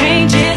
changes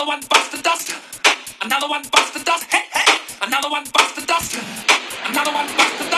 Another one busts the dust. Another one busts the dust. Hey, hey. Another one busts the dust. Another one bites the dust.